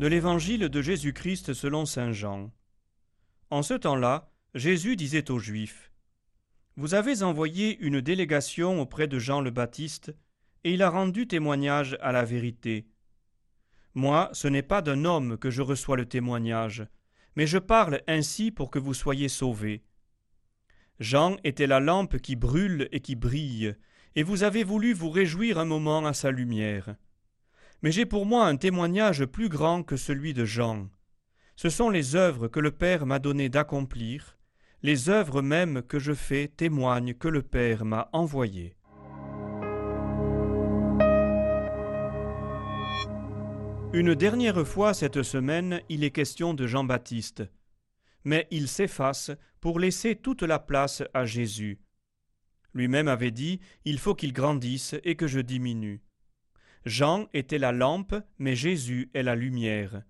De l'Évangile de Jésus-Christ selon Saint Jean. En ce temps-là, Jésus disait aux Juifs Vous avez envoyé une délégation auprès de Jean le Baptiste, et il a rendu témoignage à la vérité. Moi, ce n'est pas d'un homme que je reçois le témoignage, mais je parle ainsi pour que vous soyez sauvés. Jean était la lampe qui brûle et qui brille, et vous avez voulu vous réjouir un moment à sa lumière. Mais j'ai pour moi un témoignage plus grand que celui de Jean. Ce sont les œuvres que le Père m'a donné d'accomplir, les œuvres mêmes que je fais témoignent que le Père m'a envoyé. Une dernière fois cette semaine, il est question de Jean-Baptiste. Mais il s'efface pour laisser toute la place à Jésus. Lui-même avait dit Il faut qu'il grandisse et que je diminue. Jean était la lampe, mais Jésus est la lumière.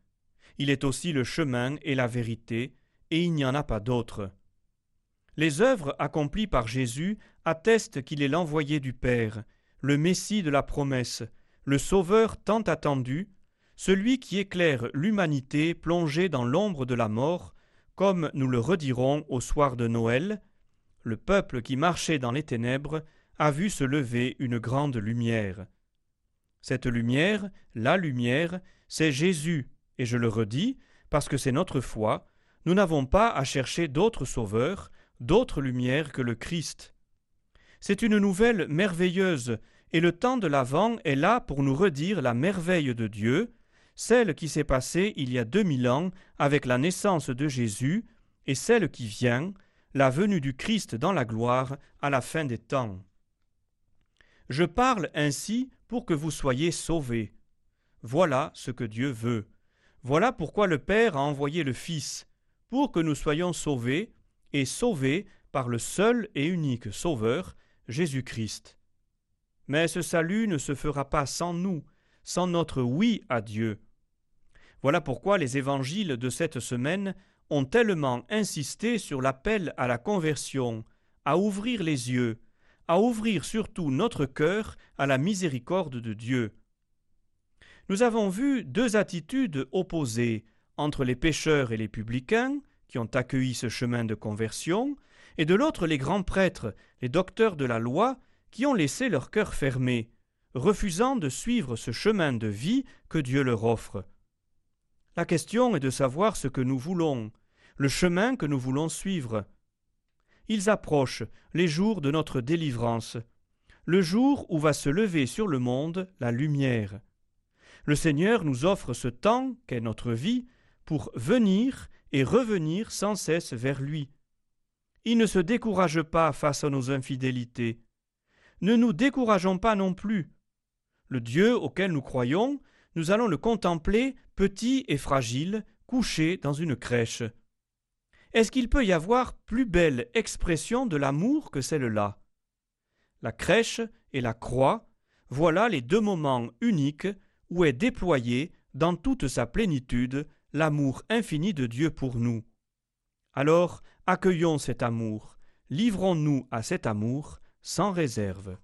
Il est aussi le chemin et la vérité, et il n'y en a pas d'autre. Les œuvres accomplies par Jésus attestent qu'il est l'envoyé du Père, le Messie de la promesse, le Sauveur tant attendu, celui qui éclaire l'humanité plongée dans l'ombre de la mort, comme nous le redirons au soir de Noël, le peuple qui marchait dans les ténèbres a vu se lever une grande lumière. Cette lumière, la lumière, c'est Jésus, et je le redis, parce que c'est notre foi, nous n'avons pas à chercher d'autres sauveurs, d'autres lumières que le Christ. C'est une nouvelle merveilleuse, et le temps de l'Avent est là pour nous redire la merveille de Dieu, celle qui s'est passée il y a deux mille ans avec la naissance de Jésus, et celle qui vient, la venue du Christ dans la gloire à la fin des temps. Je parle ainsi pour que vous soyez sauvés. Voilà ce que Dieu veut. Voilà pourquoi le Père a envoyé le Fils, pour que nous soyons sauvés, et sauvés par le seul et unique Sauveur, Jésus-Christ. Mais ce salut ne se fera pas sans nous, sans notre oui à Dieu. Voilà pourquoi les évangiles de cette semaine ont tellement insisté sur l'appel à la conversion, à ouvrir les yeux, à ouvrir surtout notre cœur à la miséricorde de Dieu. Nous avons vu deux attitudes opposées entre les pécheurs et les publicains, qui ont accueilli ce chemin de conversion, et de l'autre les grands prêtres, les docteurs de la loi, qui ont laissé leur cœur fermé, refusant de suivre ce chemin de vie que Dieu leur offre. La question est de savoir ce que nous voulons, le chemin que nous voulons suivre. Ils approchent les jours de notre délivrance, le jour où va se lever sur le monde la lumière. Le Seigneur nous offre ce temps qu'est notre vie pour venir et revenir sans cesse vers lui. Il ne se décourage pas face à nos infidélités. Ne nous décourageons pas non plus. Le Dieu auquel nous croyons nous allons le contempler petit et fragile, couché dans une crèche. Est-ce qu'il peut y avoir plus belle expression de l'amour que celle-là? La crèche et la croix, voilà les deux moments uniques où est déployé dans toute sa plénitude l'amour infini de Dieu pour nous. Alors, accueillons cet amour, livrons-nous à cet amour sans réserve.